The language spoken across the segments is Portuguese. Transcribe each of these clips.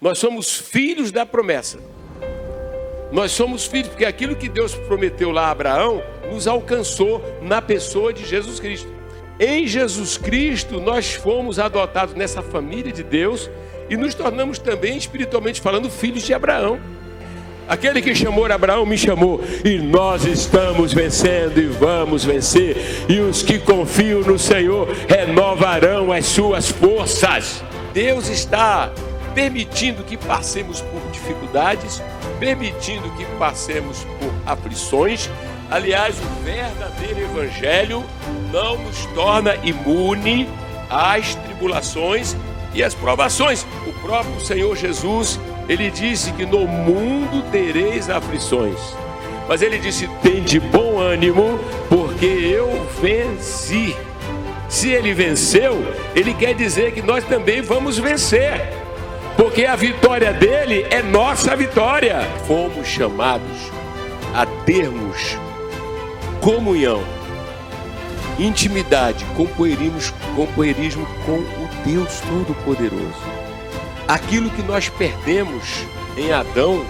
Nós somos filhos da promessa. Nós somos filhos, porque aquilo que Deus prometeu lá a Abraão nos alcançou na pessoa de Jesus Cristo. Em Jesus Cristo, nós fomos adotados nessa família de Deus e nos tornamos também, espiritualmente falando, filhos de Abraão. Aquele que chamou Abraão me chamou, e nós estamos vencendo e vamos vencer. E os que confiam no Senhor renovarão as suas forças. Deus está permitindo que passemos por dificuldades, permitindo que passemos por aflições. Aliás, o verdadeiro Evangelho não nos torna imune às tribulações e às provações. O próprio Senhor Jesus ele disse que no mundo tereis aflições. Mas ele disse: tem de bom ânimo, porque eu venci. Se ele venceu, ele quer dizer que nós também vamos vencer. Porque a vitória dele é nossa vitória. Fomos chamados a termos comunhão, intimidade, companheirismo, com o Deus Todo-Poderoso. Aquilo que nós perdemos em Adão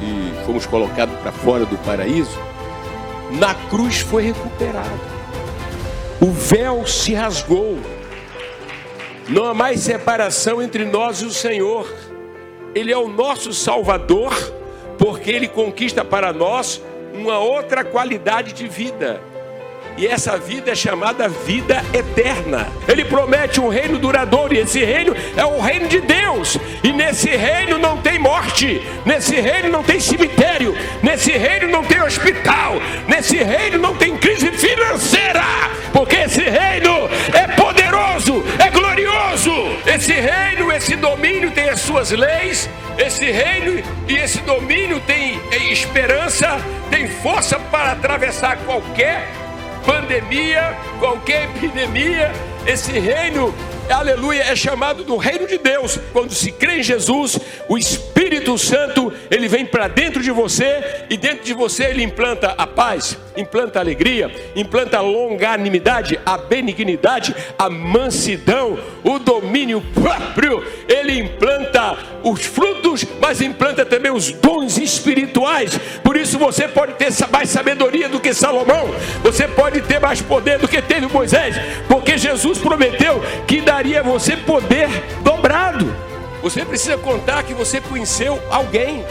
e fomos colocados para fora do paraíso, na cruz foi recuperado. O véu se rasgou. Não há mais separação entre nós e o Senhor. Ele é o nosso Salvador, porque ele conquista para nós uma outra qualidade de vida e essa vida é chamada vida eterna. Ele promete um reino duradouro, e esse reino é o reino de Deus. E nesse reino não tem morte, nesse reino não tem cemitério, nesse reino não tem hospital, nesse reino não tem Esse reino, esse domínio tem as suas leis, esse reino e esse domínio tem esperança, tem força para atravessar qualquer pandemia, qualquer epidemia, esse reino, aleluia, é chamado do reino de Deus. Quando se crê em Jesus, o Espírito Santo, ele vem para dentro de você e dentro de você ele implanta a paz, implanta a alegria, implanta a longanimidade, a benignidade, a mansidão, o domínio próprio. Ele implanta os frutos, mas implanta também os dons espirituais. Por isso você pode ter mais sabedoria do que Salomão, você pode ter mais poder do que teve Moisés, porque Jesus prometeu que daria a você poder dobrado. Você precisa contar que você conheceu alguém,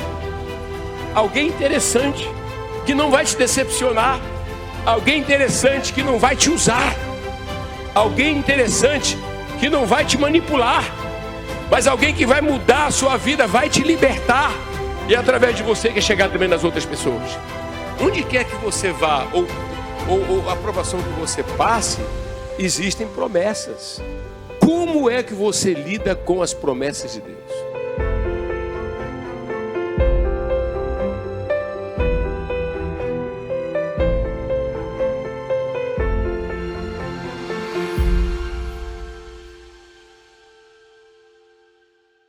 alguém interessante, que não vai te decepcionar, alguém interessante que não vai te usar, alguém interessante que não vai te manipular mas alguém que vai mudar a sua vida, vai te libertar. E é através de você que é chegar também nas outras pessoas. Onde quer que você vá, ou, ou, ou a aprovação que você passe, existem promessas. Como é que você lida com as promessas de Deus?